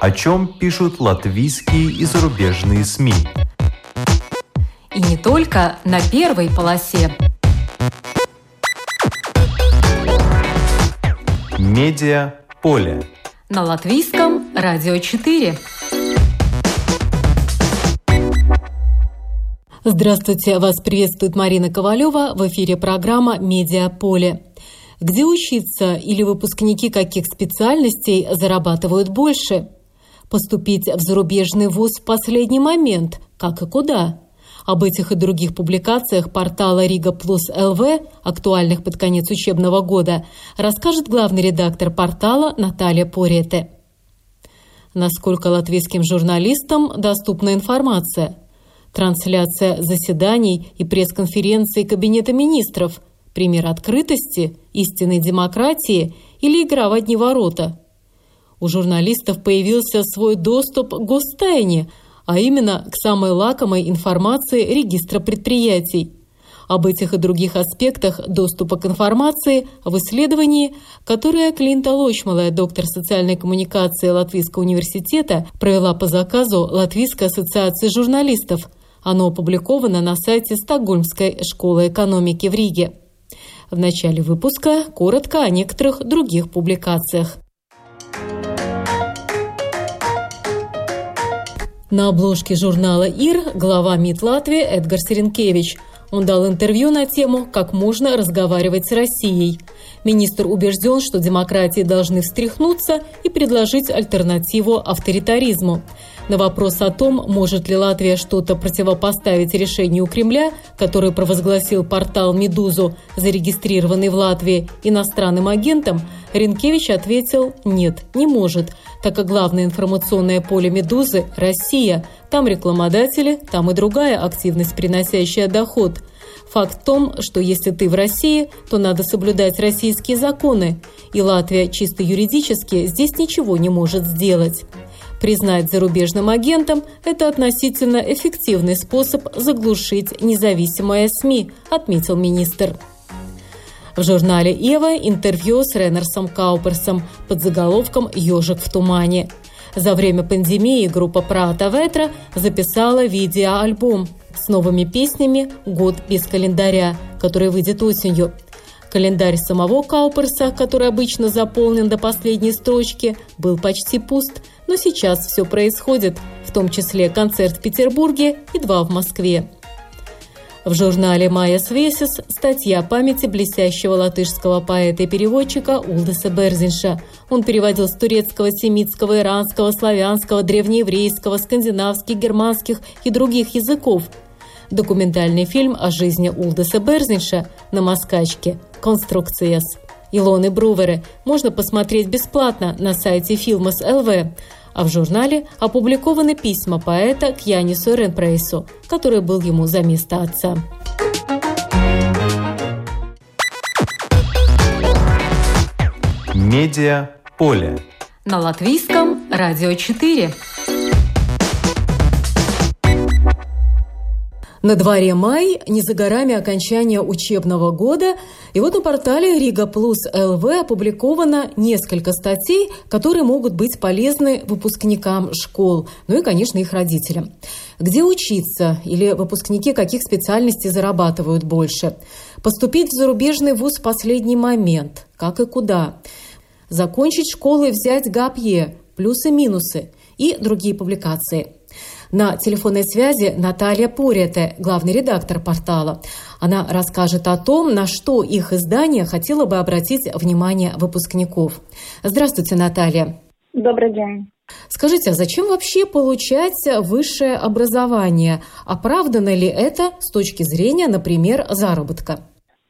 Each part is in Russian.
О чем пишут латвийские и зарубежные СМИ. И не только на первой полосе. Медиа поле. На латвийском радио 4. Здравствуйте, вас приветствует Марина Ковалева в эфире программа «Медиаполе». Где учиться или выпускники каких специальностей зарабатывают больше? Поступить в зарубежный вуз в последний момент, как и куда? Об этих и других публикациях портала Рига Плюс ЛВ, актуальных под конец учебного года, расскажет главный редактор портала Наталья Порете. Насколько латвийским журналистам доступна информация? Трансляция заседаний и пресс-конференций Кабинета министров – пример открытости, истинной демократии или игра в одни ворота. У журналистов появился свой доступ к гостайне, а именно к самой лакомой информации регистра предприятий. Об этих и других аспектах доступа к информации в исследовании, которое Клинта Лочмалая, доктор социальной коммуникации Латвийского университета, провела по заказу Латвийской ассоциации журналистов – оно опубликовано на сайте Стокгольмской школы экономики в Риге. В начале выпуска коротко о некоторых других публикациях. На обложке журнала «Ир» глава МИД Латвии Эдгар Серенкевич. Он дал интервью на тему «Как можно разговаривать с Россией». Министр убежден, что демократии должны встряхнуться и предложить альтернативу авторитаризму. На вопрос о том, может ли Латвия что-то противопоставить решению Кремля, который провозгласил портал «Медузу», зарегистрированный в Латвии, иностранным агентом, Ренкевич ответил «нет, не может», так как главное информационное поле «Медузы» – Россия. Там рекламодатели, там и другая активность, приносящая доход. Факт в том, что если ты в России, то надо соблюдать российские законы, и Латвия чисто юридически здесь ничего не может сделать. Признать зарубежным агентом – это относительно эффективный способ заглушить независимые СМИ, отметил министр. В журнале «Ева» интервью с Реннерсом Кауперсом под заголовком «Ежик в тумане». За время пандемии группа Прата Ветра записала видеоальбом с новыми песнями «Год без календаря», который выйдет осенью. Календарь самого Кауперса, который обычно заполнен до последней строчки, был почти пуст, но сейчас все происходит, в том числе концерт в Петербурге и два в Москве. В журнале «Майя Свесис» статья о памяти блестящего латышского поэта и переводчика Улдеса Берзинша. Он переводил с турецкого, семитского, иранского, славянского, древнееврейского, скандинавских, германских и других языков. Документальный фильм о жизни Улдеса Берзинша на москачке «Конструкциес» Илоны Бруверы можно посмотреть бесплатно на сайте ЛВ а в журнале опубликованы письма поэта к Янису Ренпрейсу, который был ему за место отца. Медиа поле. На латвийском радио 4. На дворе май, не за горами окончания учебного года, и вот на портале Рига Плюс ЛВ опубликовано несколько статей, которые могут быть полезны выпускникам школ, ну и, конечно, их родителям. Где учиться или выпускники каких специальностей зарабатывают больше? Поступить в зарубежный вуз в последний момент? Как и куда? Закончить школу и взять ГАПье? Плюсы-минусы? И другие публикации – на телефонной связи Наталья Порете, главный редактор портала. Она расскажет о том, на что их издание хотело бы обратить внимание выпускников. Здравствуйте, Наталья. Добрый день. Скажите, а зачем вообще получать высшее образование? Оправдано ли это с точки зрения, например, заработка?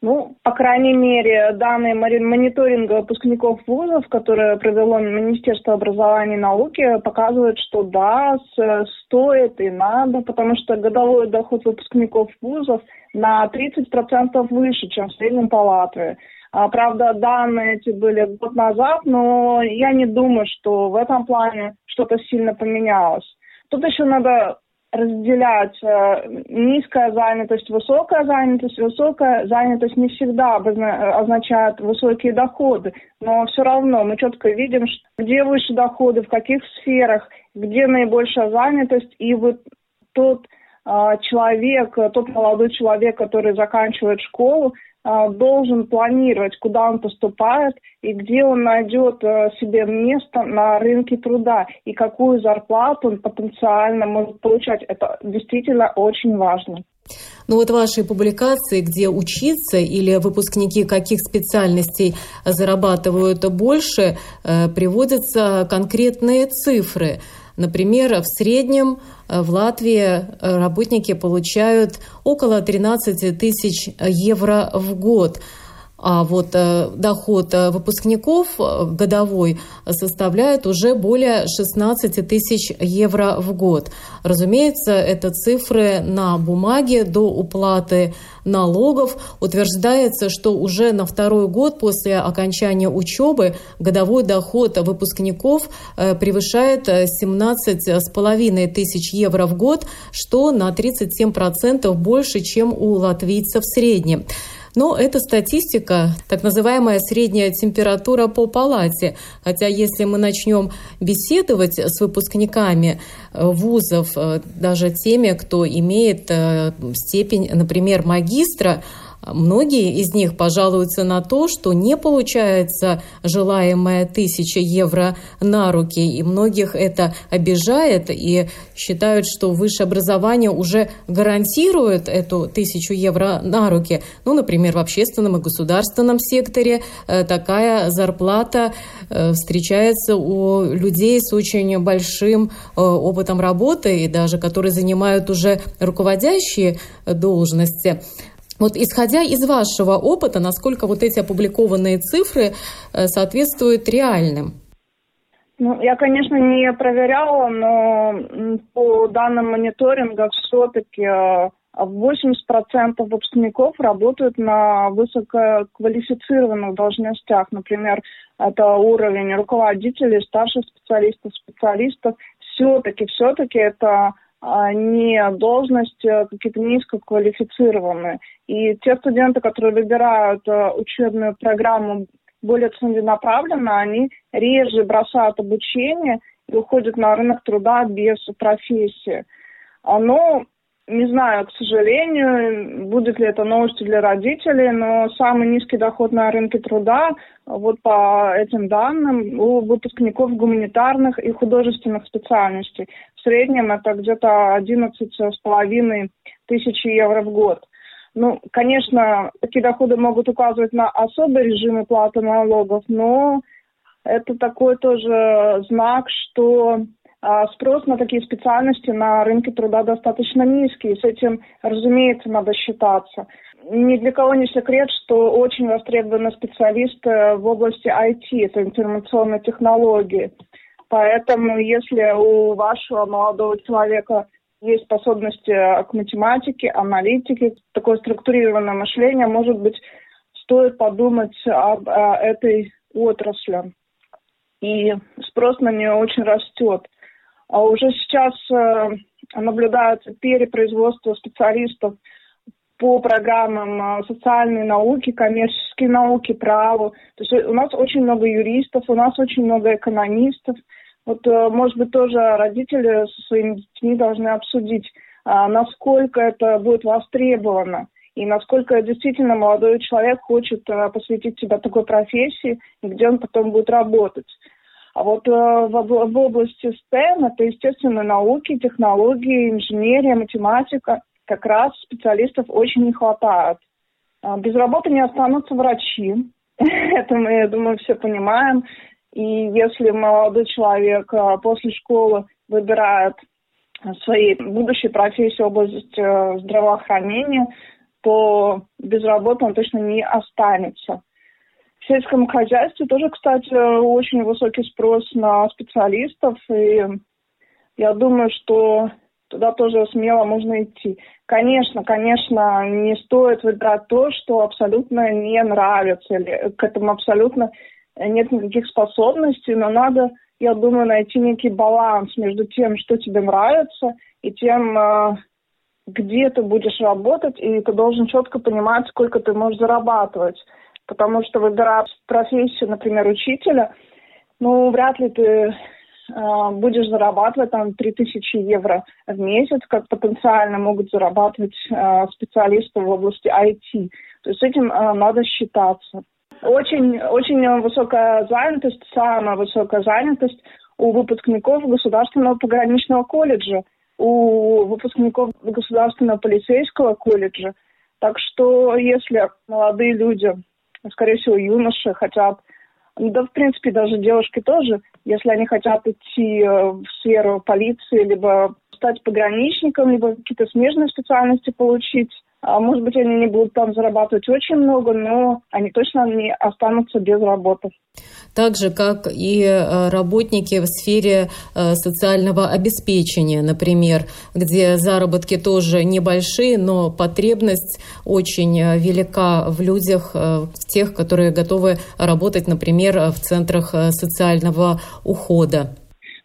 Ну, по крайней мере, данные мониторинга выпускников вузов, которые провело Министерство образования и науки, показывают, что да, стоит и надо, потому что годовой доход выпускников вузов на 30% выше, чем в среднем по Латвии. А, правда, данные эти были год назад, но я не думаю, что в этом плане что-то сильно поменялось. Тут еще надо разделять э, низкая занятость, высокая занятость. Высокая занятость не всегда означает высокие доходы, но все равно мы четко видим, где выше доходы, в каких сферах, где наибольшая занятость, и вот тот э, человек, тот молодой человек, который заканчивает школу, должен планировать, куда он поступает и где он найдет э, себе место на рынке труда и какую зарплату он потенциально может получать. Это действительно очень важно. Ну вот ваши публикации, где учиться или выпускники каких специальностей зарабатывают больше, э, приводятся конкретные цифры. Например, в среднем э, в Латвии э, работники получают около 13 тысяч евро в год. А вот э, доход выпускников годовой составляет уже более 16 тысяч евро в год. Разумеется, это цифры на бумаге до уплаты налогов. Утверждается, что уже на второй год после окончания учебы годовой доход выпускников э, превышает 17,5 тысяч евро в год, что на 37% больше, чем у латвийцев в среднем. Но это статистика, так называемая средняя температура по палате. Хотя если мы начнем беседовать с выпускниками э, вузов, э, даже теми, кто имеет э, степень, например, магистра, Многие из них пожалуются на то, что не получается желаемая тысяча евро на руки, и многих это обижает, и считают, что высшее образование уже гарантирует эту тысячу евро на руки. Ну, например, в общественном и государственном секторе э, такая зарплата э, встречается у людей с очень большим э, опытом работы, и даже которые занимают уже руководящие должности. Вот исходя из вашего опыта, насколько вот эти опубликованные цифры э, соответствуют реальным? Ну, я, конечно, не проверяла, но по данным мониторинга все-таки 80% э, выпускников работают на высококвалифицированных должностях. Например, это уровень руководителей, старших специалистов, специалистов. Все-таки, все-таки это не должности а какие-то низкоквалифицированные. И те студенты, которые выбирают а, учебную программу более целенаправленно, они реже бросают обучение и уходят на рынок труда без профессии. Но не знаю, к сожалению, будет ли это новостью для родителей, но самый низкий доход на рынке труда, вот по этим данным, у выпускников гуманитарных и художественных специальностей. В среднем это где-то 11,5 тысяч евро в год. Ну, конечно, такие доходы могут указывать на особый режим платы налогов, но это такой тоже знак, что спрос на такие специальности на рынке труда достаточно низкий. С этим, разумеется, надо считаться. Ни для кого не секрет, что очень востребованы специалисты в области IT, это информационные технологии. Поэтому, если у вашего молодого человека есть способности к математике, аналитике, такое структурированное мышление, может быть, стоит подумать об о этой отрасли. И спрос на нее очень растет. А уже сейчас э, наблюдается перепроизводство специалистов по программам э, социальной науки, коммерческие науки, праву. То есть у нас очень много юристов, у нас очень много экономистов. Вот, э, может быть, тоже родители со своими детьми должны обсудить, насколько это будет востребовано и насколько действительно молодой человек хочет посвятить себя такой профессии, где он потом будет работать. А вот э, в, в области STEM, это естественные науки, технологии, инженерия, математика, как раз специалистов очень не хватает. А без работы не останутся врачи. это мы, я думаю, все понимаем. И если молодой человек э, после школы выбирает своей будущей профессии в области э, здравоохранения, то без работы он точно не останется. В сельском хозяйстве тоже, кстати, очень высокий спрос на специалистов, и я думаю, что туда тоже смело можно идти. Конечно, конечно, не стоит выбирать то, что абсолютно не нравится, или к этому абсолютно нет никаких способностей, но надо, я думаю, найти некий баланс между тем, что тебе нравится, и тем, э, где ты будешь работать, и ты должен четко понимать, сколько ты можешь зарабатывать. Потому что выбирая профессию, например, учителя, ну, вряд ли ты э, будешь зарабатывать там 3000 евро в месяц, как потенциально могут зарабатывать э, специалисты в области IT. То есть с этим э, надо считаться. Очень, очень высокая занятость, самая высокая занятость у выпускников Государственного пограничного колледжа, у выпускников Государственного полицейского колледжа. Так что если молодые люди, скорее всего, юноши хотят, да, в принципе, даже девушки тоже, если они хотят идти э, в сферу полиции, либо стать пограничником, либо какие-то смежные специальности получить, а, может быть, они не будут там зарабатывать очень много, но они точно не останутся без работы. Так же, как и э, работники в сфере э, социального обеспечения, например, где заработки тоже небольшие, но потребность очень э, велика в людях, в тех, которые готовы работать, например, в центрах социального ухода.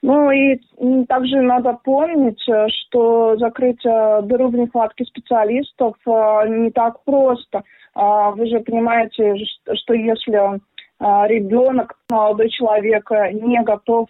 Ну и также надо помнить, что закрыть дыру в нехватке специалистов не так просто. А, вы же понимаете, что если ребенок, молодой человек не готов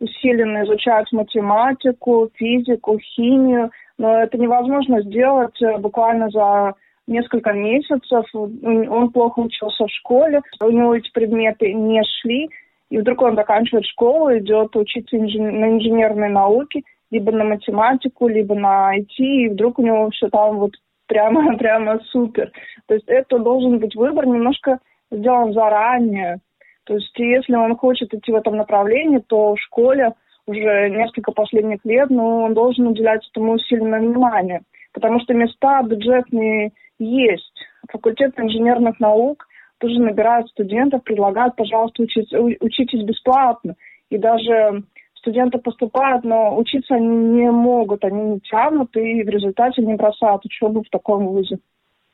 усиленно изучать математику, физику, химию, но это невозможно сделать буквально за несколько месяцев. Он плохо учился в школе, у него эти предметы не шли, и вдруг он заканчивает школу, идет учиться на инженерные науки, либо на математику, либо на IT, и вдруг у него все там вот прямо, прямо супер. То есть это должен быть выбор немножко сделан заранее. То есть если он хочет идти в этом направлении, то в школе уже несколько последних лет, но он должен уделять этому усиленное внимание. Потому что места бюджетные есть. Факультет инженерных наук тоже набирают студентов, предлагают, пожалуйста, учить, учитесь бесплатно. И даже студенты поступают, но учиться они не могут, они не тянут, и в результате не бросают учебу в таком вузе,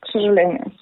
к сожалению.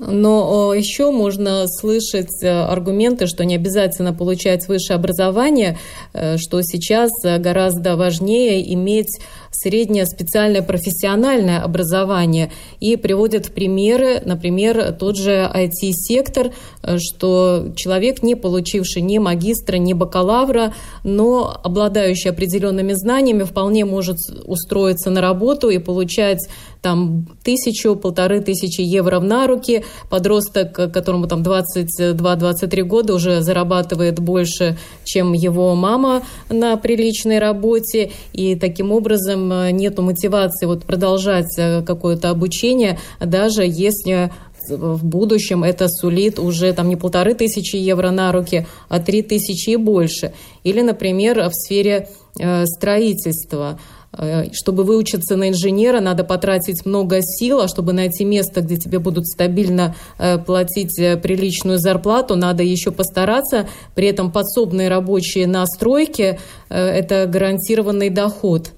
Но еще можно слышать э, аргументы, что не обязательно получать высшее образование, э, что сейчас гораздо важнее иметь среднее специальное профессиональное образование. И приводят примеры, например, тот же IT-сектор, э, что человек, не получивший ни магистра, ни бакалавра, но обладающий определенными знаниями, вполне может устроиться на работу и получать там тысячу, полторы тысячи евро на руки. Подросток, которому там 22-23 года, уже зарабатывает больше, чем его мама на приличной работе. И таким образом э, нет мотивации вот продолжать э, какое-то обучение, даже если в будущем это сулит уже там не полторы тысячи евро на руки, а три тысячи и больше. Или, например, в сфере э, строительства. Э, чтобы выучиться на инженера, надо потратить много сил, а чтобы найти место, где тебе будут стабильно э, платить э, приличную зарплату, надо еще постараться. При этом подсобные рабочие на стройке – это гарантированный доход.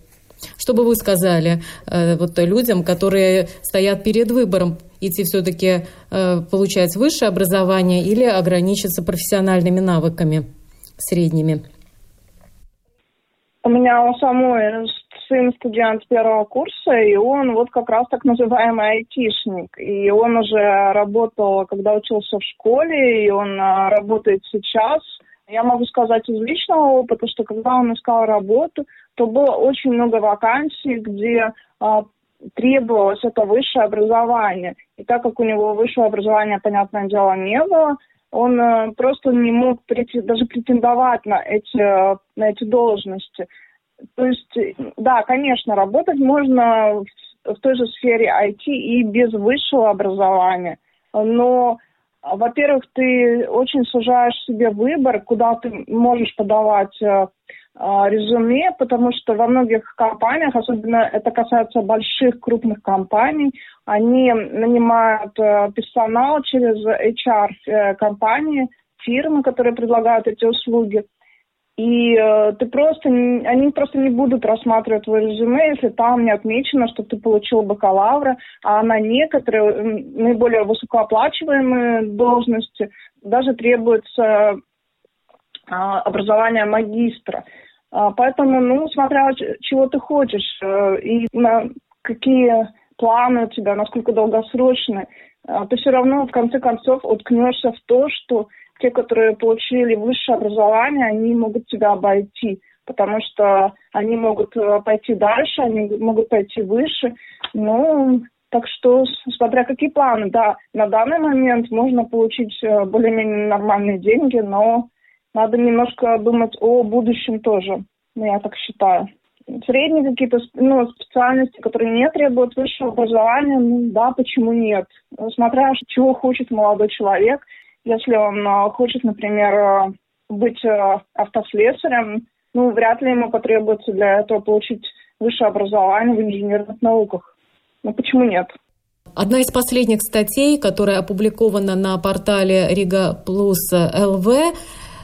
Что бы вы сказали вот, людям, которые стоят перед выбором, идти все-таки получать высшее образование или ограничиться профессиональными навыками средними? У меня у самой сын студент первого курса, и он вот как раз так называемый айтишник. И он уже работал, когда учился в школе, и он а, работает сейчас. Я могу сказать из личного опыта, что когда он искал работу, то было очень много вакансий, где а, требовалось это высшее образование. И так как у него высшего образования, понятное дело, не было, он э, просто не мог даже претендовать на эти, на эти должности. То есть, да, конечно, работать можно в, в той же сфере IT и без высшего образования, но во-первых, ты очень сужаешь себе выбор, куда ты можешь подавать э, э, резюме, потому что во многих компаниях, особенно это касается больших крупных компаний, они нанимают э, персонал через HR-компании, фирмы, которые предлагают эти услуги. И э, ты просто, они просто не будут рассматривать твое резюме, если там не отмечено, что ты получил бакалавра, а на некоторые наиболее высокооплачиваемые должности даже требуется э, образование магистра. А, поэтому, ну, смотря чего ты хочешь э, и на какие планы у тебя, насколько долгосрочные, а, ты все равно в конце концов уткнешься в то, что те, которые получили высшее образование, они могут тебя обойти, потому что они могут э, пойти дальше, они могут пойти выше. Ну, так что, смотря какие планы, да, на данный момент можно получить э, более-менее нормальные деньги, но надо немножко думать о будущем тоже, ну, я так считаю. Средние какие-то ну, специальности, которые не требуют высшего образования, ну да, почему нет? Смотря чего хочет молодой человек. Если он э, хочет, например, э, быть автослесарем, ну, вряд ли ему потребуется для этого получить высшее образование в инженерных науках. Ну почему нет? Одна из последних статей, которая опубликована на портале Рига Плюс ЛВ,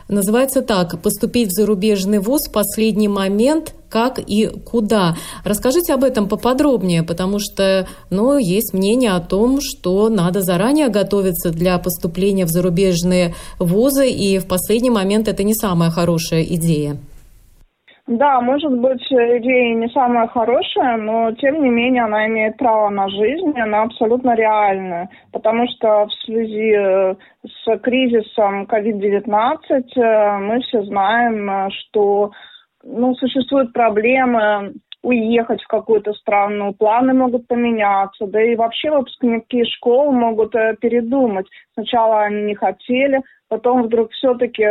называется так «Поступить в зарубежный вуз в последний момент. Как и куда?». Расскажите об этом поподробнее, потому что ну, есть мнение о том, что надо заранее готовиться для поступления в зарубежные вузы, и в последний момент это не самая хорошая идея. Да, может быть, идея не самая хорошая, но тем не менее она имеет право на жизнь, она абсолютно реальная, потому что в связи э, с кризисом COVID-19 э, мы все знаем, э, что ну, существуют проблемы уехать в какую-то страну, планы могут поменяться, да и вообще выпускники школ могут передумать. Сначала они не хотели, потом вдруг все-таки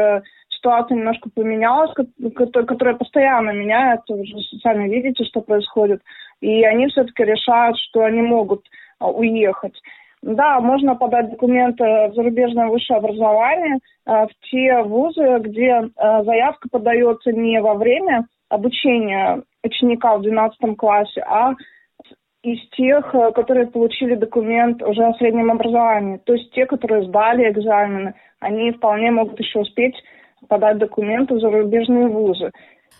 ситуация немножко поменялась, которая постоянно меняется, вы же сами видите, что происходит, и они все-таки решают, что они могут уехать. Да, можно подать документы в зарубежное высшее образование а, в те вузы, где а, заявка подается не во время обучения ученика в 12 классе, а из тех, которые получили документ уже о среднем образовании. То есть те, которые сдали экзамены, они вполне могут еще успеть подать документы в зарубежные вузы.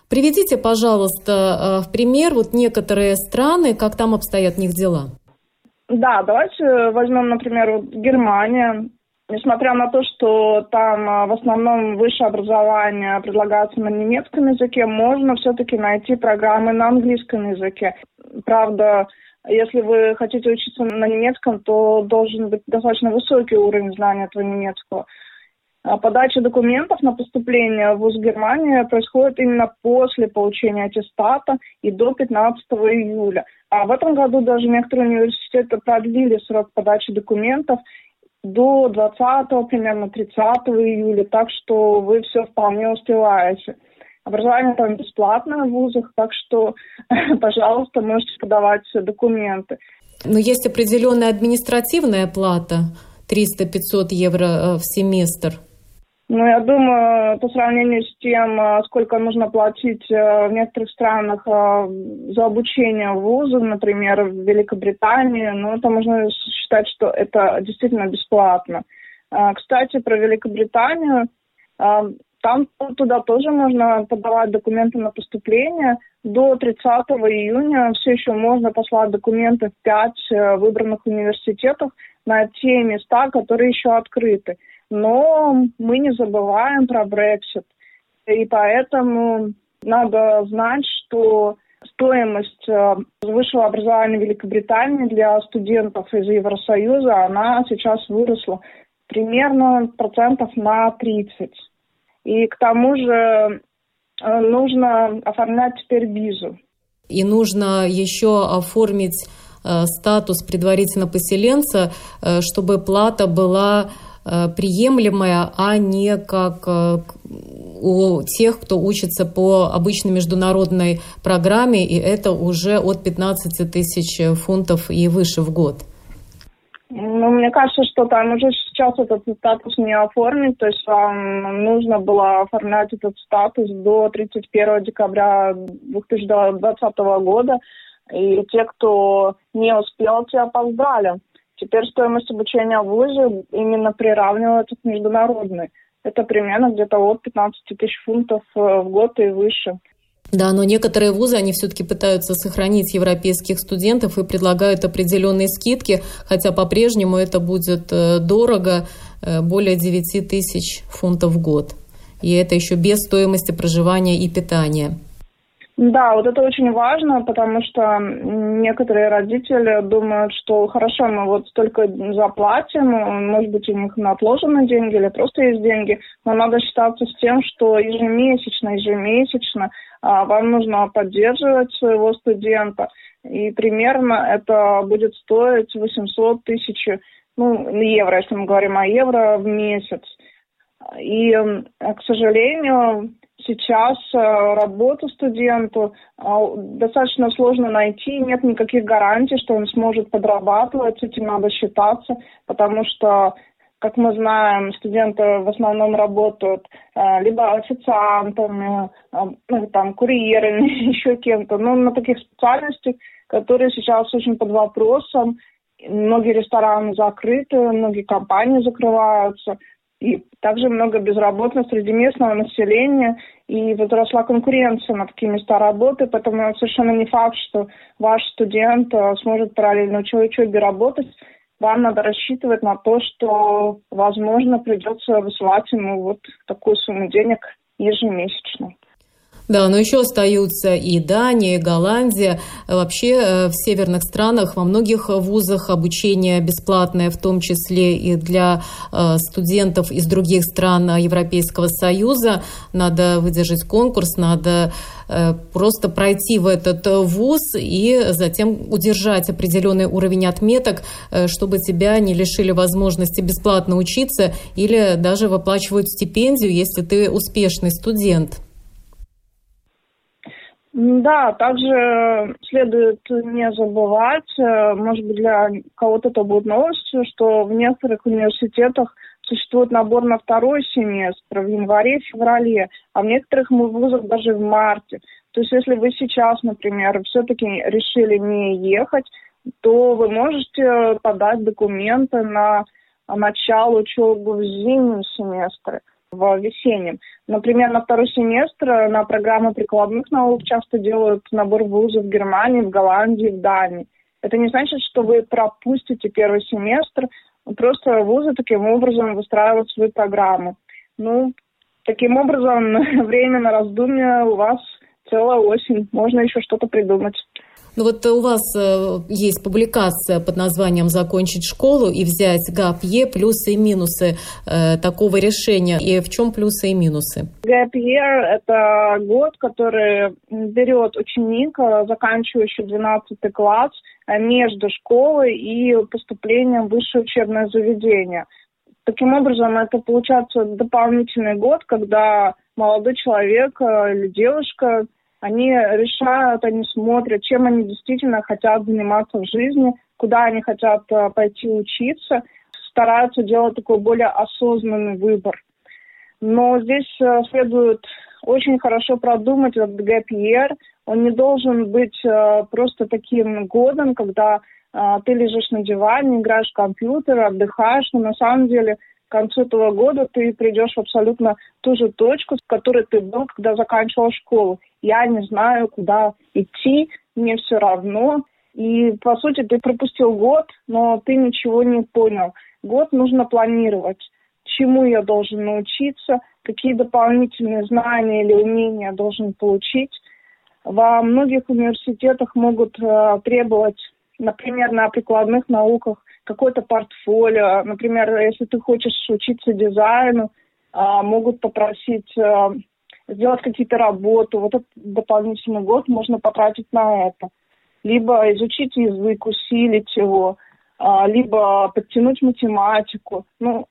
Приведите, пожалуйста, э, в пример вот некоторые страны, как там обстоят в них дела. Да, давайте возьмем, например, вот Германия. Несмотря на то, что там э, в основном высшее образование предлагается на немецком языке, можно все-таки найти программы на английском языке. Правда, если вы хотите учиться на немецком, то должен быть достаточно высокий уровень знания этого немецкого. А подача документов на поступление в ВУЗ Германии происходит именно после получения аттестата и до 15 июля. А в этом году даже некоторые университеты продлили срок подачи документов до 20 примерно 30 июля, так что вы все вполне успеваете. Образование там бесплатное в вузах, так что, пожалуйста, можете подавать документы. Но есть определенная административная плата, 300-500 евро э, в семестр. Ну, я думаю, по сравнению с тем, э, сколько нужно платить э, в некоторых странах э, за обучение в вузах, например, в Великобритании, ну, это можно считать, что это действительно бесплатно. Кстати, про Великобританию, там туда тоже можно подавать документы на поступление. До 30 июня все еще можно послать документы в пять выбранных университетах на те места, которые еще открыты. Но мы не забываем про Брексит. И поэтому надо знать, что стоимость э, высшего образования Великобритании для студентов из Евросоюза, она сейчас выросла примерно процентов на 30. И к тому же э, нужно оформлять теперь визу. И нужно еще оформить э, статус предварительно поселенца, чтобы плата была Э, приемлемая, а не как э, у тех, кто учится по обычной международной программе, и это уже от 15 тысяч фунтов и выше в год. Ну, мне кажется, что там уже сейчас этот статус не оформить, то есть вам нужно было оформлять этот статус до 31 декабря 2020 года, и те, кто не успел, те опоздали. Теперь стоимость обучения в ВУЗе именно приравнивается к международной. Это примерно где-то от 15 тысяч фунтов э, в год и выше. Да, но некоторые вузы, они все-таки пытаются сохранить европейских студентов и предлагают определенные скидки, хотя по-прежнему это будет э, дорого, э, более 9 тысяч фунтов в год. И это еще без стоимости проживания и питания. Да, вот это очень важно, потому что некоторые родители думают, что хорошо, мы вот столько заплатим, может быть, у них на отложены деньги или просто есть деньги, но надо считаться с тем, что ежемесячно, ежемесячно а, вам нужно поддерживать своего студента, и примерно это будет стоить 800 тысяч ну, евро, если мы говорим о евро в месяц. И, к сожалению, сейчас э, работу студенту э, достаточно сложно найти, нет никаких гарантий, что он сможет подрабатывать, этим надо считаться, потому что, как мы знаем, студенты в основном работают э, либо официантами, ну, там, курьерами, еще кем-то, ну, на таких специальностях, которые сейчас очень под вопросом, многие рестораны закрыты, многие компании закрываются, и также много безработных среди местного населения, и возросла конкуренция на такие места работы, поэтому совершенно не факт, что ваш студент э, сможет параллельно учебе работать. Вам надо рассчитывать на то, что, возможно, придется высылать ему вот такую сумму денег ежемесячно. Да, но еще остаются и Дания, и Голландия. Вообще э, в северных странах во многих вузах обучение бесплатное, в том числе и для э, студентов из других стран Европейского Союза. Надо выдержать конкурс, надо э, просто пройти в этот вуз и затем удержать определенный уровень отметок, чтобы тебя не лишили возможности бесплатно учиться или даже выплачивают стипендию, если ты успешный студент. Да, также следует не забывать, э, может быть, для кого-то это будет новостью, что в некоторых университетах существует набор на второй семестр в январе-феврале, а в некоторых вузах даже в марте. То есть если вы сейчас, например, все-таки решили не ехать, то вы можете подать документы на начало учебы в зимнем семестре в. Например, на второй семестр на программу прикладных наук часто делают набор вузов в Германии, в Голландии, в Дании. Это не значит, что вы пропустите первый семестр, просто вузы таким образом выстраивают свою программу. Ну, таким образом, время на раздумье у вас целая осень, можно еще что-то придумать. Ну вот у вас э, есть публикация под названием «Закончить школу и взять gap year плюсы и минусы э, такого решения». И в чем плюсы и минусы? Gap year – это год, который берет ученик, э, заканчивающий 12 класс, э, между школой и поступлением в высшее учебное заведение. Таким образом, это получается дополнительный год, когда молодой человек или девушка они решают, они смотрят, чем они действительно хотят заниматься в жизни, куда они хотят э, пойти учиться, стараются делать такой более осознанный выбор. Но здесь э, следует очень хорошо продумать этот ГПР. Он не должен быть э, просто таким годом, когда ты лежишь на диване, играешь в компьютер, отдыхаешь, но на самом деле к концу этого года ты придешь в абсолютно ту же точку, с которой ты был, когда заканчивал школу. Я не знаю, куда идти, мне все равно. И, по сути, ты пропустил год, но ты ничего не понял. Год нужно планировать. Чему я должен научиться, какие дополнительные знания или умения должен получить. Во многих университетах могут э, требовать, например, на прикладных науках какое-то портфолио. Например, если ты хочешь учиться дизайну, а, могут попросить а, сделать какие-то работы. Вот этот дополнительный год можно потратить на это. Либо изучить язык, усилить его, а, либо подтянуть математику. Ну,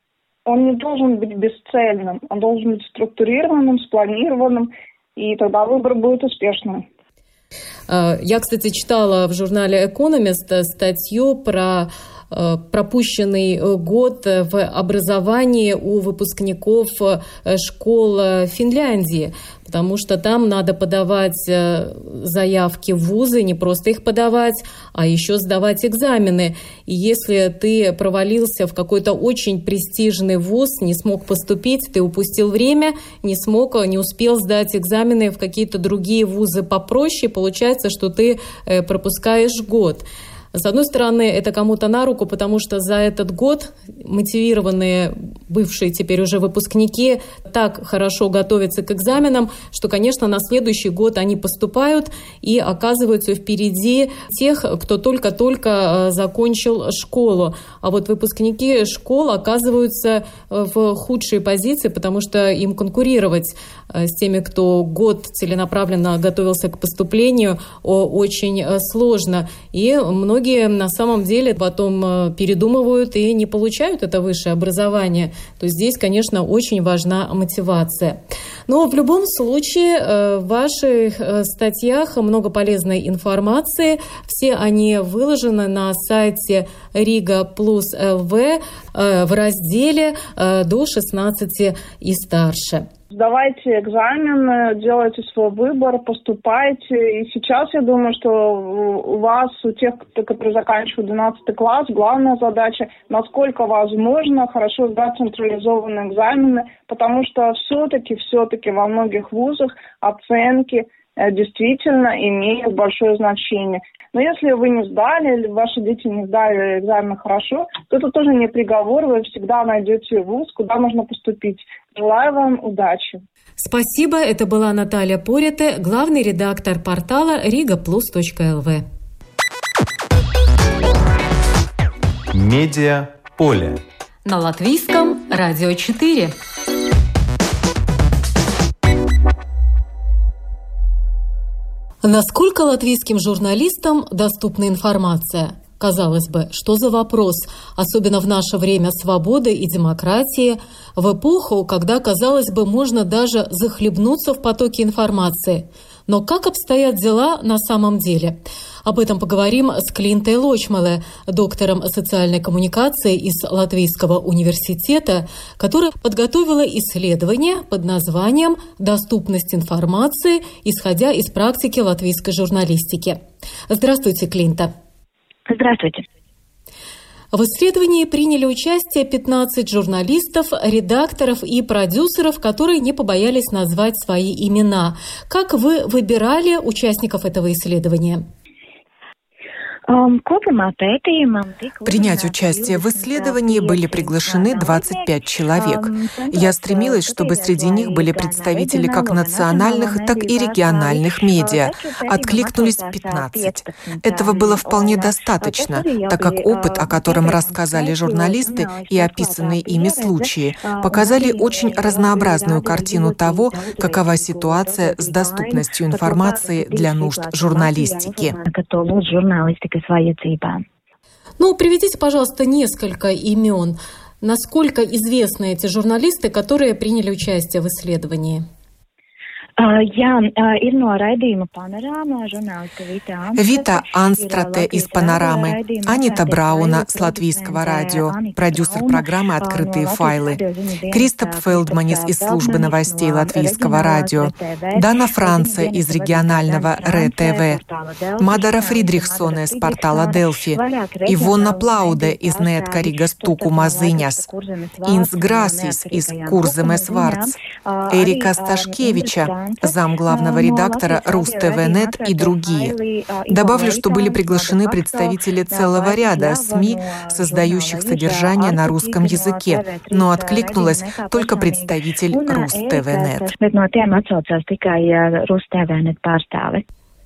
он не должен быть бесцельным, он должен быть структурированным, спланированным, и тогда выбор будет успешным. Я, кстати, читала в журнале «Экономист» статью про Э, пропущенный э, год в образовании у выпускников э, школ Финляндии, потому что там надо подавать заявки в вузы, не просто их подавать, а еще сдавать экзамены. И если ты провалился в какой-то очень престижный вуз, не смог поступить, ты упустил время, не смог, не успел сдать экзамены в какие-то другие вузы попроще, получается, что ты пропускаешь год. С одной стороны, это кому-то на руку, потому что за этот год мотивированные бывшие теперь уже выпускники так хорошо готовятся к экзаменам, что, конечно, на следующий год они поступают и оказываются впереди тех, кто только-только э, закончил школу. А вот выпускники школ оказываются э, в худшей позиции, потому что им конкурировать э, с теми, кто год целенаправленно готовился к поступлению, очень сложно. И многие на самом деле потом передумывают и не получают это высшее образование. То здесь, конечно, очень важна мотивация. Но в любом случае э, в ваших э, статьях много полезной информации. Все они выложены на сайте Рига Плюс ЛВ э, в разделе до 16 и старше. Сдавайте экзамен, делайте свой выбор, поступайте. И сейчас я думаю, что у вас, у тех, которые заканчивают 12 класс, главная задача, насколько возможно, хорошо сдать централизованные экзамены, потому что все-таки, все-таки во многих вузах оценки действительно имеют большое значение. Но если вы не сдали, или ваши дети не сдали экзамен хорошо, то это тоже не приговор, вы всегда найдете вуз, куда можно поступить. Желаю вам удачи. Спасибо. Это была Наталья Порите, главный редактор портала rigaplus.lv. Медиа поле. На латвийском радио 4. Насколько латвийским журналистам доступна информация? Казалось бы, что за вопрос, особенно в наше время свободы и демократии, в эпоху, когда, казалось бы, можно даже захлебнуться в потоке информации. Но как обстоят дела на самом деле? Об этом поговорим с Клинтой Лочмале, доктором социальной коммуникации из Латвийского университета, которая подготовила исследование под названием «Доступность информации, исходя из практики латвийской журналистики». Здравствуйте, Клинта. Здравствуйте. В исследовании приняли участие 15 журналистов, редакторов и продюсеров, которые не побоялись назвать свои имена. Как вы выбирали участников этого исследования? Принять участие в исследовании были приглашены 25 человек. Я стремилась, чтобы среди них были представители как национальных, так и региональных медиа. Откликнулись 15. Этого было вполне достаточно, так как опыт, о котором рассказали журналисты и описанные ими случаи, показали очень разнообразную картину того, какова ситуация с доступностью информации для нужд журналистики politikas vajadzībām. Ну, приведите, пожалуйста, несколько имен. Насколько известны эти журналисты, которые приняли участие в исследовании? Jā, ir no raidījuma panorāmā Vita Анстрате из «Панорамы», Анита Брауна с Латвийского радио, продюсер программы «Открытые файлы», Кристоп Фелдманис из службы новостей Латвийского радио, Дана Франция из регионального РТВ, Мадара Фридрихсона из портала «Делфи», Ивонна Плауде из Нетка Рига Стуку Мазыняс, Инс Грасис из Курземе Сварц, Эрика Сташкевича зам главного редактора Рус ТВ.нет и другие. Добавлю, что были приглашены представители целого ряда СМИ, создающих содержание на русском языке, но откликнулась только представитель Рус ТВ.нет.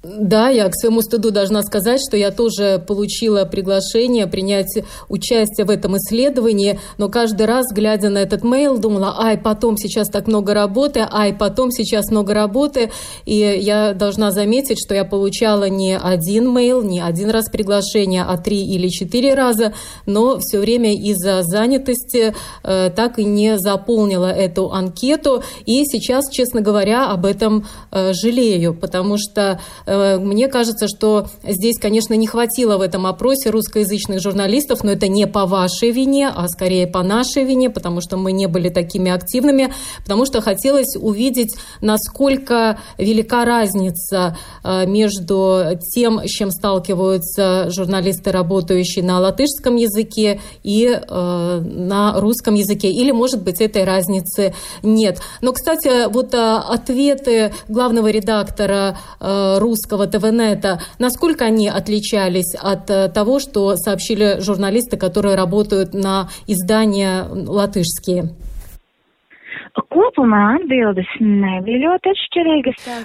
Да, я к своему стыду должна сказать, что я тоже получила приглашение принять участие в этом исследовании, но каждый раз, глядя на этот мейл, думала, ай, потом сейчас так много работы, ай, потом сейчас много работы. И я должна заметить, что я получала не один мейл, не один раз приглашение, а три или четыре раза, но все время из-за занятости э, так и не заполнила эту анкету. И сейчас, честно говоря, об этом э, жалею, потому что мне кажется, что здесь, конечно, не хватило в этом опросе русскоязычных журналистов, но это не по вашей вине, а скорее по нашей вине, потому что мы не были такими активными, потому что хотелось увидеть, насколько велика разница э, между тем, с чем сталкиваются журналисты, работающие на латышском языке и э, на русском языке. Или, может быть, этой разницы нет. Но, кстати, вот ответы главного редактора рус русского ТВНета, насколько они отличались от того, что сообщили журналисты, которые работают на издания латышские?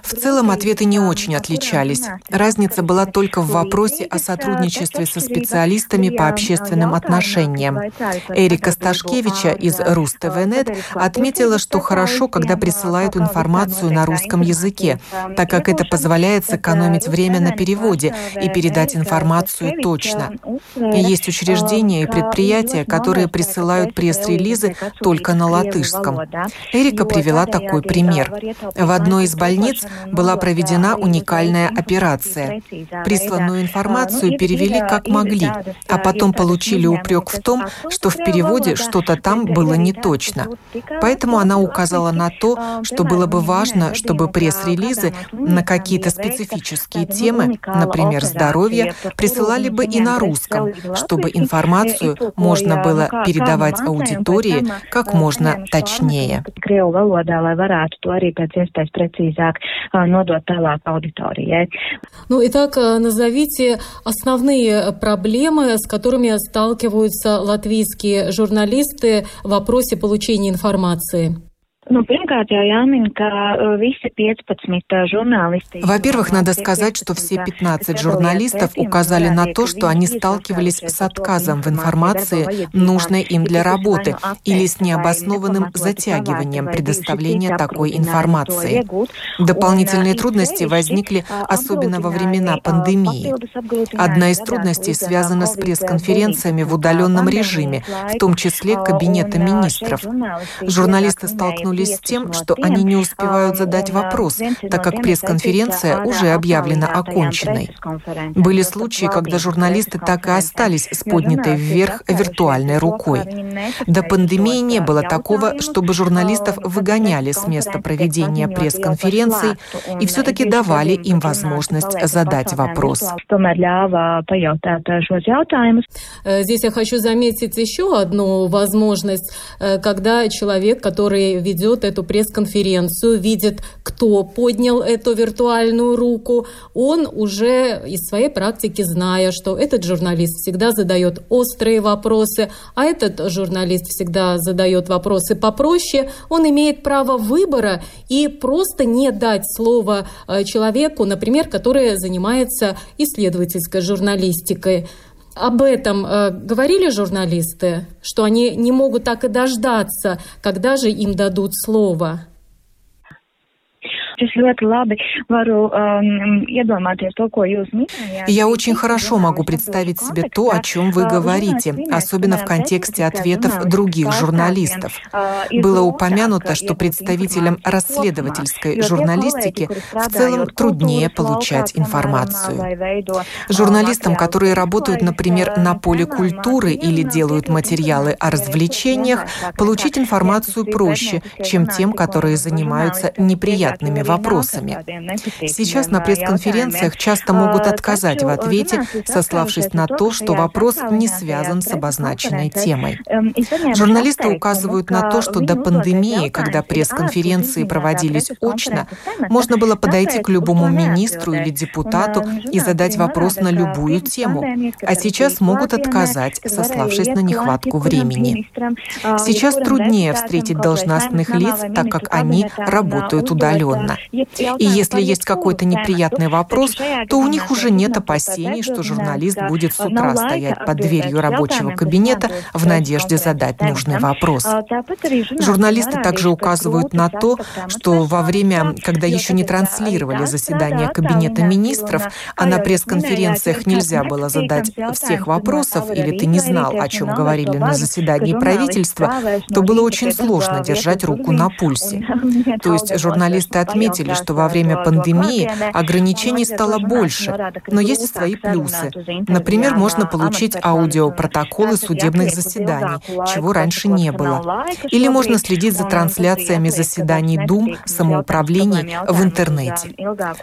В целом ответы не очень отличались. Разница была только в вопросе о сотрудничестве со специалистами по общественным отношениям. Эрика Сташкевича из РусТВНет отметила, что хорошо, когда присылают информацию на русском языке, так как это позволяет сэкономить время на переводе и передать информацию точно. Есть учреждения и предприятия, которые присылают пресс-релизы только на латышском. Эрика привела такой пример. В одной из больниц была проведена уникальная операция. Присланную информацию перевели как могли, а потом получили упрек в том, что в переводе что-то там было не точно. Поэтому она указала на то, что было бы важно, чтобы пресс-релизы на какие-то специфические темы, например, здоровье, присылали бы и на русском, чтобы информацию можно было передавать аудитории как можно точнее. Krievu valodā, lai varētu to arī pēc iespējas precīzāk нодот tālāk аудитории. Ну, итак, назовите основные проблемы, с которыми сталкиваются латвийские журналисты в вопросе получения информации. Nu, pirmkārt, jau jāmin, ka visi 15 журналисты... Во-первых, надо сказать, что все 15 журналистов указали на то, что они сталкивались с отказом в информации, нужной им для работы, или с необоснованным затягиванием предоставления такой информации. Дополнительные трудности возникли особенно во времена пандемии. Одна из трудностей связана с пресс-конференциями в удаленном режиме, в том числе Кабинета министров. Журналисты столкнулись столкнулись с тем, что они не успевают задать вопрос, так как пресс-конференция уже объявлена оконченной. Были случаи, когда журналисты так и остались с поднятой вверх виртуальной рукой. До пандемии не было такого, чтобы журналистов выгоняли с места проведения пресс-конференций и все-таки давали им возможность задать вопрос. Э, здесь я хочу заметить еще одну возможность, э, когда человек, который ведет ведет эту пресс-конференцию, видит, кто поднял эту виртуальную руку, он уже из своей практики, зная, что этот журналист всегда задает острые вопросы, а этот журналист всегда задает вопросы попроще, он имеет право выбора и просто не дать слово э, человеку, например, который занимается исследовательской журналистикой. Об этом э, говорили журналисты, что они не могут так и дождаться, когда же им дадут слово. Я очень хорошо могу представить себе то, о чем вы говорите, особенно в контексте ответов других журналистов. Было упомянуто, что представителям расследовательской журналистики в целом труднее получать информацию. Журналистам, которые работают, например, на поле культуры или делают материалы о развлечениях, получить информацию проще, чем тем, которые занимаются неприятными вопросами. Сейчас на пресс-конференциях часто могут отказать в ответе, сославшись на то, что вопрос не связан с обозначенной темой. Журналисты указывают на то, что до пандемии, когда пресс-конференции проводились очно, можно было подойти к любому министру или депутату и задать вопрос на любую тему, а сейчас могут отказать, сославшись на нехватку времени. Сейчас труднее встретить должностных лиц, так как они работают удаленно. И если есть какой-то неприятный вопрос, то у них уже нет опасений, что журналист будет с утра стоять под дверью рабочего кабинета в надежде задать нужный вопрос. Журналисты также указывают на то, что во время, когда еще не транслировали заседание Кабинета министров, а на пресс-конференциях нельзя было задать всех вопросов, или ты не знал, о чем говорили на заседании правительства, то было очень сложно держать руку на пульсе. То есть журналисты отметили, что во время пандемии ограничений стало больше, но есть и свои плюсы. Например, можно получить аудиопротоколы судебных заседаний, чего раньше не было. Или можно следить за трансляциями заседаний Дум, самоуправлений в интернете.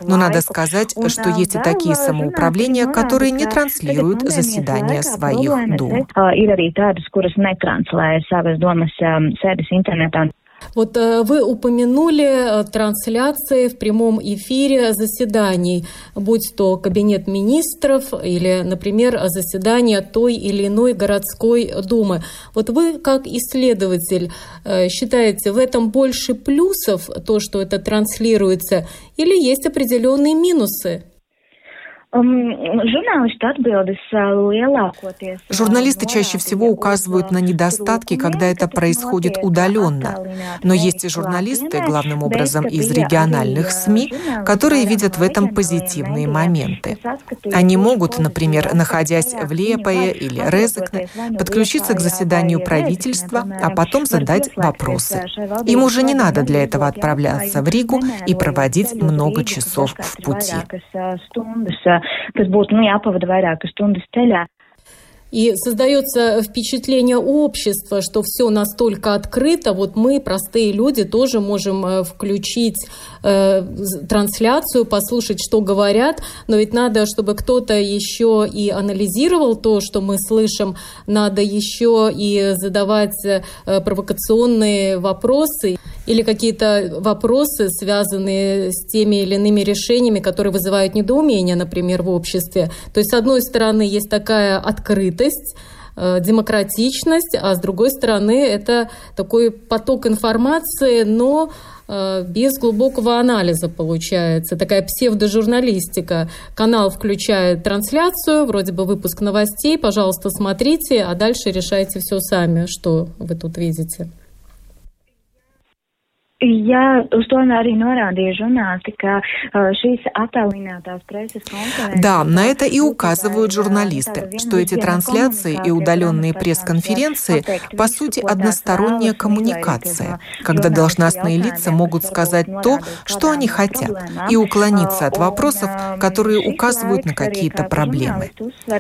Но надо сказать, что есть и такие самоуправления, которые не транслируют заседания своих Дум. Вот э, вы упомянули э, трансляции в прямом эфире заседаний, будь то кабинет министров или, например, заседание той или иной городской думы. Вот вы, как исследователь, э, считаете, в этом больше плюсов, то, что это транслируется, или есть определенные минусы? Журналисты чаще всего указывают на недостатки, когда это происходит удаленно. Но есть и журналисты, главным образом из региональных СМИ, которые видят в этом позитивные моменты. Они могут, например, находясь в Лепое или Резекне, подключиться к заседанию правительства, а потом задать вопросы. Им уже не надо для этого отправляться в Ригу и проводить много часов в пути kas būtu nu, jāpavada vairākas stundas ceļā. И создается впечатление общества, что все настолько открыто, вот мы, простые люди, тоже можем э, включить э, трансляцию, послушать, что говорят, но ведь надо, чтобы кто-то еще и анализировал то, что мы слышим, надо еще и задавать э, провокационные вопросы или какие-то вопросы, связанные с теми или иными решениями, которые вызывают недоумение, например, в обществе. То есть, с одной стороны, есть такая открытость, открытость, э, демократичность, а с другой стороны это такой поток информации, но э, без глубокого анализа получается. Такая псевдожурналистика. Канал включает трансляцию, вроде бы выпуск новостей, пожалуйста, смотрите, а дальше решайте все сами, что вы тут видите. Ja uz to arī norādīja žurnālisti, ka прессес Да, на это и указывают журналисты, что эти трансляции и удаленные пресс-конференции по сути односторонняя коммуникация, когда должностные лица могут сказать то, что они хотят, и уклониться от вопросов, которые указывают на какие-то проблемы.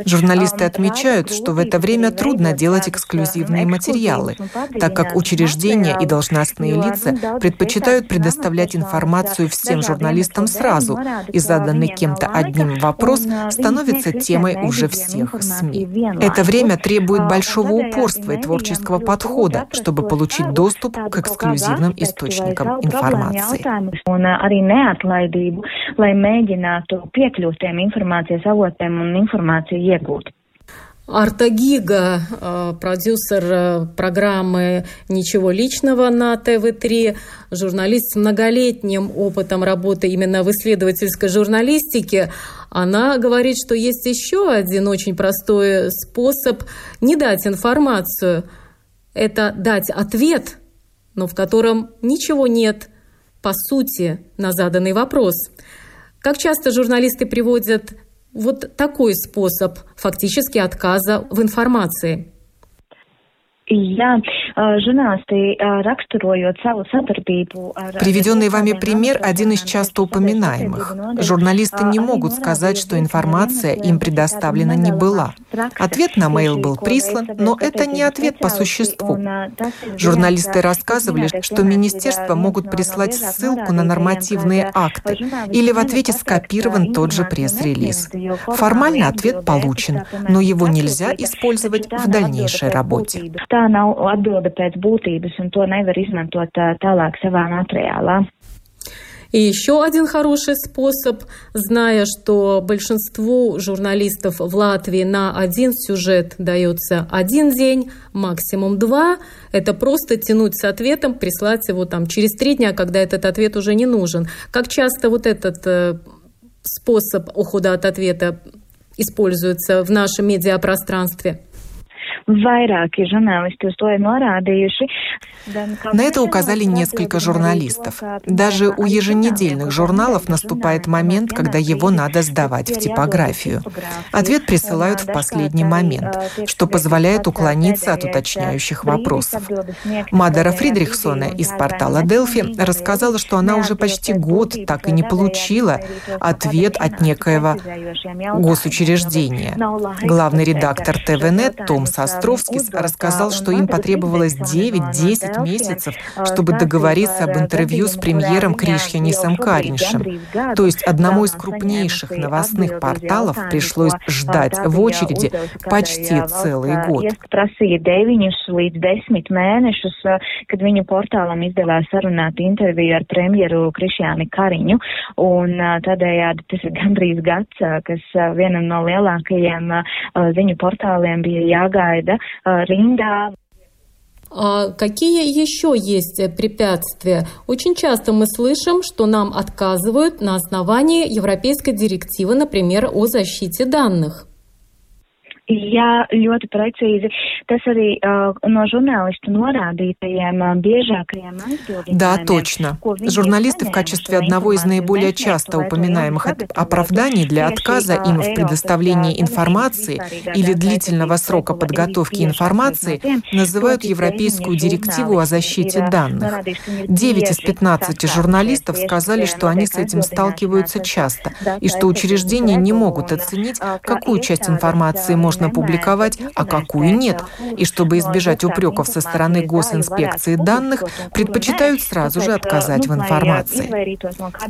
Журналисты отмечают, что в это время трудно делать эксклюзивные материалы, так как учреждения и должностные лица предпочитают предоставлять информацию всем журналистам сразу, и заданный кем-то одним вопрос становится темой уже всех СМИ. Это время требует большого упорства и творческого подхода, чтобы получить доступ к эксклюзивным источникам информации. lai. Арта Гига, э, продюсер э, программы «Ничего личного» на ТВ-3, журналист с многолетним опытом работы именно в исследовательской журналистике, она говорит, что есть еще один очень простой способ не дать информацию. Это дать ответ, но в котором ничего нет, по сути, на заданный вопрос. Как часто журналисты приводят вот такой способ фактически отказа в информации. Jā, žurnālisti raksturojot savu sadarbību ar... Приведенный вами пример – один из часто упоминаемых. Журналисты не могут сказать, что информация им предоставлена не была. Ответ на мейл был прислан, но это не ответ по существу. Журналисты рассказывали, что министерства могут прислать ссылку на нормативные акты или в ответе скопирован тот же пресс-релиз. Формально ответ получен, но его нельзя использовать в дальнейшей работе tā nav atbilde pēc būtības, un to nevar izmantot tālāk savā материālā. И еще один хороший способ, зная, что большинству журналистов в Латвии на один сюжет дается один день, максимум два, это просто тянуть с ответом, прислать его там через три дня, когда этот ответ уже не нужен. Как часто вот этот э, способ ухода от ответа используется в нашем медиапространстве? Vairāki žurnālisti uz to ir norādījuši. На это указали несколько журналистов. Даже у еженедельных журналов наступает момент, когда его надо сдавать в типографию. Ответ присылают в последний момент, что позволяет уклониться от уточняющих вопросов. Мадара Фридрихсона из портала Делфи рассказала, что она уже почти год так и не получила ответ от некоего госучреждения. Главный редактор ТВНет Том Сас Островскис рассказал, что им потребовалось 9-10 месяцев, чтобы договориться об интервью с премьером Кришьянисом Кариншем. То есть одному из крупнейших новостных порталов пришлось ждать в очереди почти целый год. kad viņu portālam izdevās sarunāt interviju ar premjeru Krišjāni Kariņu, un tādējādi tas ir gandrīz gads, kas vienam no lielākajiem ziņu portāliem bija jāgaida rindā. А какие еще есть препятствия? Очень часто мы слышим, что нам отказывают на основании Европейской директивы, например, о защите данных. Jā, ļoti precīzi. Tas arī uh, no žurnālistu norādītajiem uh, aizbildinājumiem. Да, точно. Журналисты в качестве одного из наиболее часто упоминаемых оправданий для отказа им в предоставлении информации или длительного срока подготовки информации называют Европейскую директиву о защите данных. 9 из 15 журналистов сказали, что они с этим сталкиваются часто и что учреждения не могут оценить, какую часть информации можно можно публиковать, а какую нет. И чтобы избежать упреков со стороны госинспекции данных, предпочитают сразу же отказать в информации.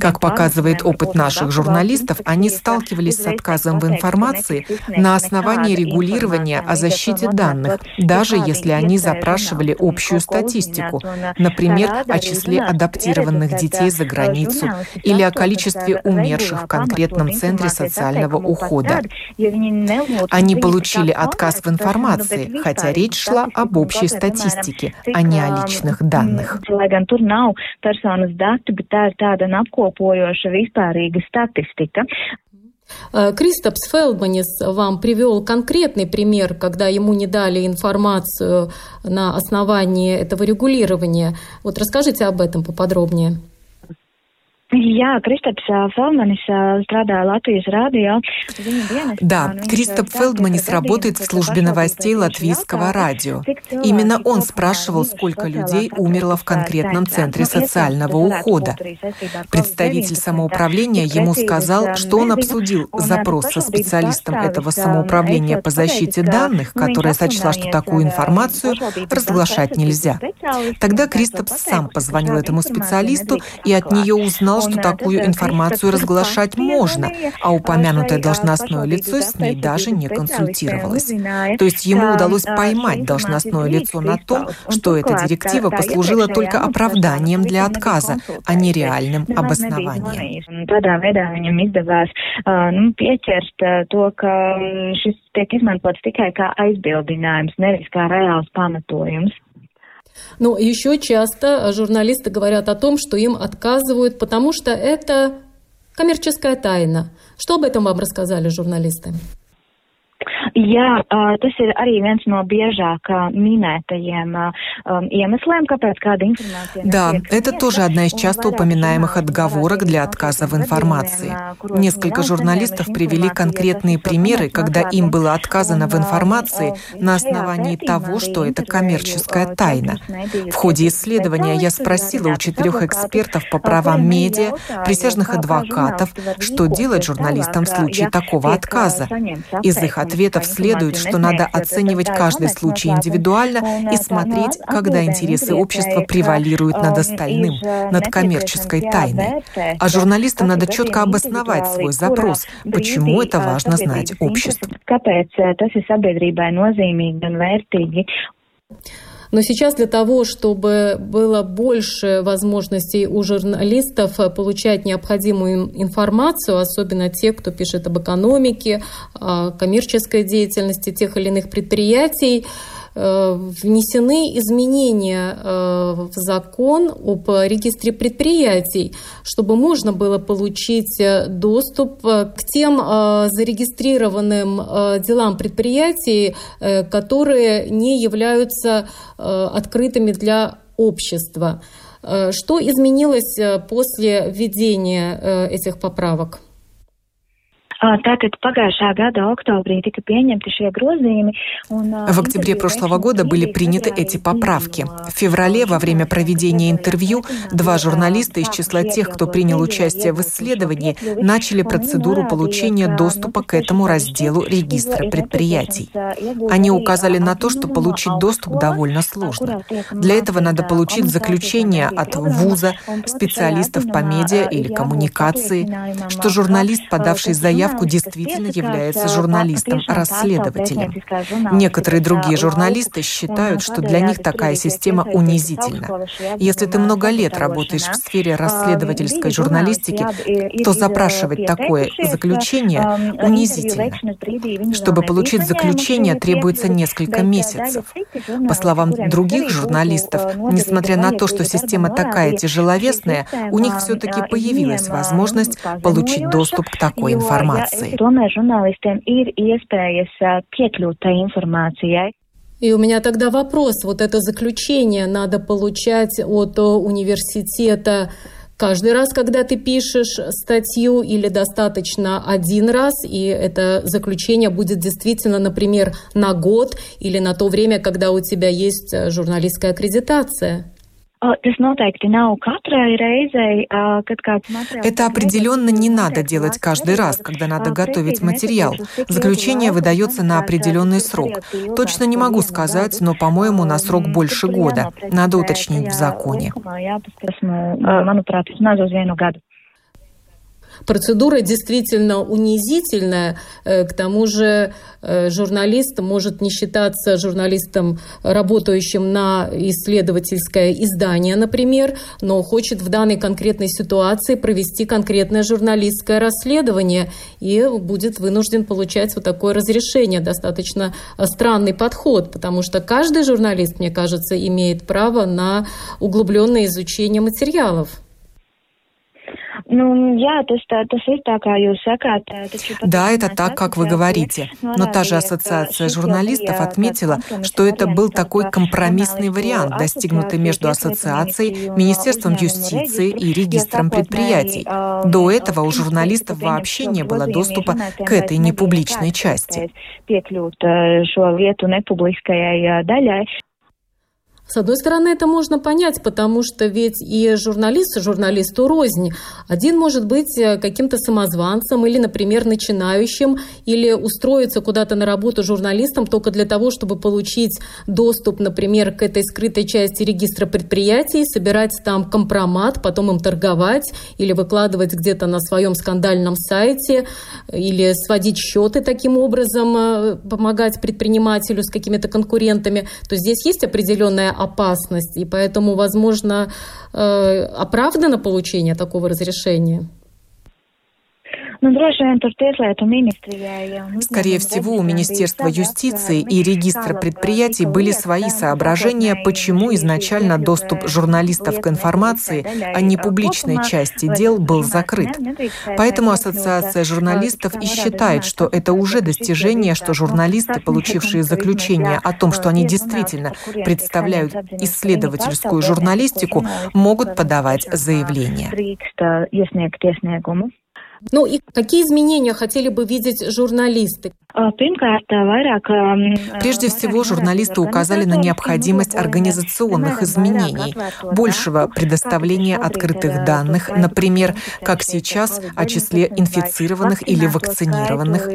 Как показывает опыт наших журналистов, они сталкивались с отказом в информации на основании регулирования о защите данных, даже если они запрашивали общую статистику, например, о числе адаптированных детей за границу или о количестве умерших в конкретном центре социального ухода. Они получили получили отказ в информации, хотя речь шла об общей статистике, а не о личных данных. Э, Кристопс Фелдманис вам привел конкретный пример, когда ему не дали информацию на основании этого регулирования. Вот расскажите об этом поподробнее. Jā, Kristaps Фелдманис strādāja Латвijas радио. Да, Кристоп Фелдманис работает в службе новостей латвийского радио. Именно он спрашивал, сколько людей умерло в конкретном центре социального ухода. Представитель самоуправления ему сказал, что он обсудил запрос со специалистом этого самоуправления по защите данных, которая сочла, что такую информацию разглашать нельзя. Тогда Кристопс сам позвонил этому специалисту и от нее узнал, что такую информацию разглашать можно, а упомянутое должностное лицо с ней даже не консультировалось. То есть ему удалось поймать должностное лицо на том, что эта директива послужила только оправданием для отказа, а не реальным обоснованием. tiek izmantots tikai kā aizbildinājums, nevis kā reāls pamatojums. Но еще часто журналисты говорят о том, что им отказывают, потому что это коммерческая тайна. Что об этом вам рассказали журналисты? Jā, tas ir arī viens no biežāk minētajiem iemesliem, kāpēc kāda информация... Да, это тоже одна из часто упоминаемых отговорок для отказа в информации. Несколько журналистов привели конкретные примеры, когда им было отказано в информации на основании того, что это коммерческая тайна. В ходе исследования я спросила у четырех экспертов по правам медиа, присяжных адвокатов, что делать журналистам в случае такого отказа. Из их ответов выводов следует, что надо оценивать каждый случай индивидуально и смотреть, когда интересы общества превалируют над остальным, над коммерческой тайной. А журналистам надо четко обосновать свой запрос, почему это важно знать обществу. Но сейчас для того, чтобы было больше возможностей у журналистов получать необходимую информацию, особенно те, кто пишет об экономике, коммерческой деятельности тех или иных предприятий, Э, внесены изменения э, в закон об регистре предприятий, чтобы можно было получить э, доступ к тем зарегистрированным делам предприятий, которые не являются открытыми для общества. Что изменилось после введения этих поправок? Tātad pagājušā gada oktobrī tika pieņemti šie grozījumi. В октябре прошлого года были приняты эти поправки. В феврале во время проведения интервью два журналиста из числа тех, кто принял участие в исследовании, начали процедуру получения доступа к этому разделу регистра предприятий. Они указали на то, что получить доступ довольно сложно. Для этого надо получить заключение от вуза, специалистов по медиа или коммуникации, что журналист, подавший заявку, действительно является журналистом-расследователем. Некоторые другие журналисты считают, что для них такая система унизительна. Если ты много лет работаешь в сфере расследовательской журналистики, то запрашивать такое заключение унизительно. Чтобы получить заключение, требуется несколько месяцев. По словам других журналистов, несмотря на то, что система такая тяжеловесная, у них все-таки появилась возможность получить доступ к такой информации. И у меня тогда вопрос. Вот это заключение надо получать от университета каждый раз, когда ты пишешь статью, или достаточно один раз, и это заключение будет действительно, например, на год или на то время, когда у тебя есть журналистская аккредитация? Это определенно не надо делать каждый раз, когда надо готовить материал. Заключение выдается на определенный срок. Точно не могу сказать, но, по-моему, на срок больше года. Надо уточнить в законе. Процедура действительно унизительная. Э, к тому же э, журналист может не считаться журналистом, работающим на исследовательское издание, например, но хочет в данной конкретной ситуации провести конкретное журналистское расследование и будет вынужден получать вот такое разрешение. Достаточно странный подход, потому что каждый журналист, мне кажется, имеет право на углубленное изучение материалов. Ну, да, это так, как вы говорите. Но та же ассоциация журналистов отметила, что это был такой компромиссный вариант, достигнутый между ассоциацией, Министерством юстиции и регистром предприятий. До этого у журналистов вообще не было доступа к этой непубличной части. С одной стороны, это можно понять, потому что ведь и журналист журналисту рознь. Один может быть э, каким-то самозванцем или, например, начинающим, или устроиться куда-то на работу журналистом только для того, чтобы получить доступ, например, к этой скрытой части регистра предприятий, собирать там компромат, потом им торговать или выкладывать где-то на своем скандальном сайте, или сводить счеты таким образом, э, помогать предпринимателю с какими-то конкурентами. То здесь есть определенная опасность, и поэтому, возможно, э, оправдано получение такого разрешения? Ну, Скорее всего, у Министерства юстиции и регистра предприятий были свои соображения, почему изначально доступ журналистов к информации о непубличной части дел был закрыт. Поэтому Ассоциация журналистов и считает, что это уже достижение, что журналисты, получившие заключение о том, что они действительно представляют исследовательскую журналистику, могут подавать заявление. Ну и какие изменения хотели бы видеть журналисты? А, Прежде всего, журналисты указали на необходимость организационных изменений, большего предоставления открытых данных, например, как сейчас, о числе инфицированных или вакцинированных,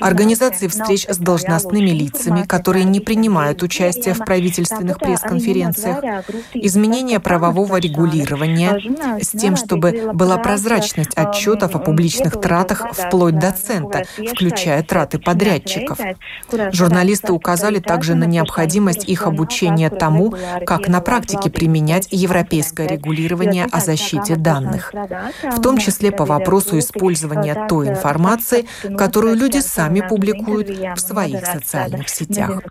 организации встреч с должностными лицами, которые не принимают участие в правительственных пресс-конференциях, изменение правового регулирования с тем, чтобы была прозрачность отчетов о публичных тратах вплоть до цента, включая траты подрядчиков. Журналисты указали также на необходимость их обучения тому, как на практике применять европейское регулирование о защите данных, в том числе по вопросу использования той информации, которую люди сами публикуют в своих социальных сетях.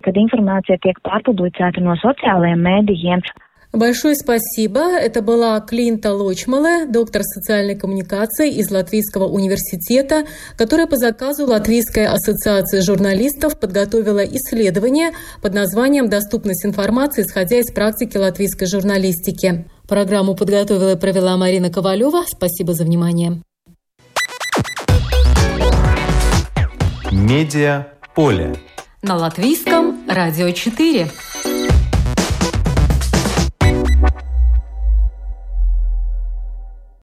Большое спасибо. Это была Клинта Лочмале, доктор социальной коммуникации из Латвийского университета, которая по заказу Латвийской ассоциации журналистов подготовила исследование под названием «Доступность информации, исходя из практики латвийской журналистики». Программу подготовила и провела Марина Ковалева. Спасибо за внимание. Медиа поле. На латвийском радио 4.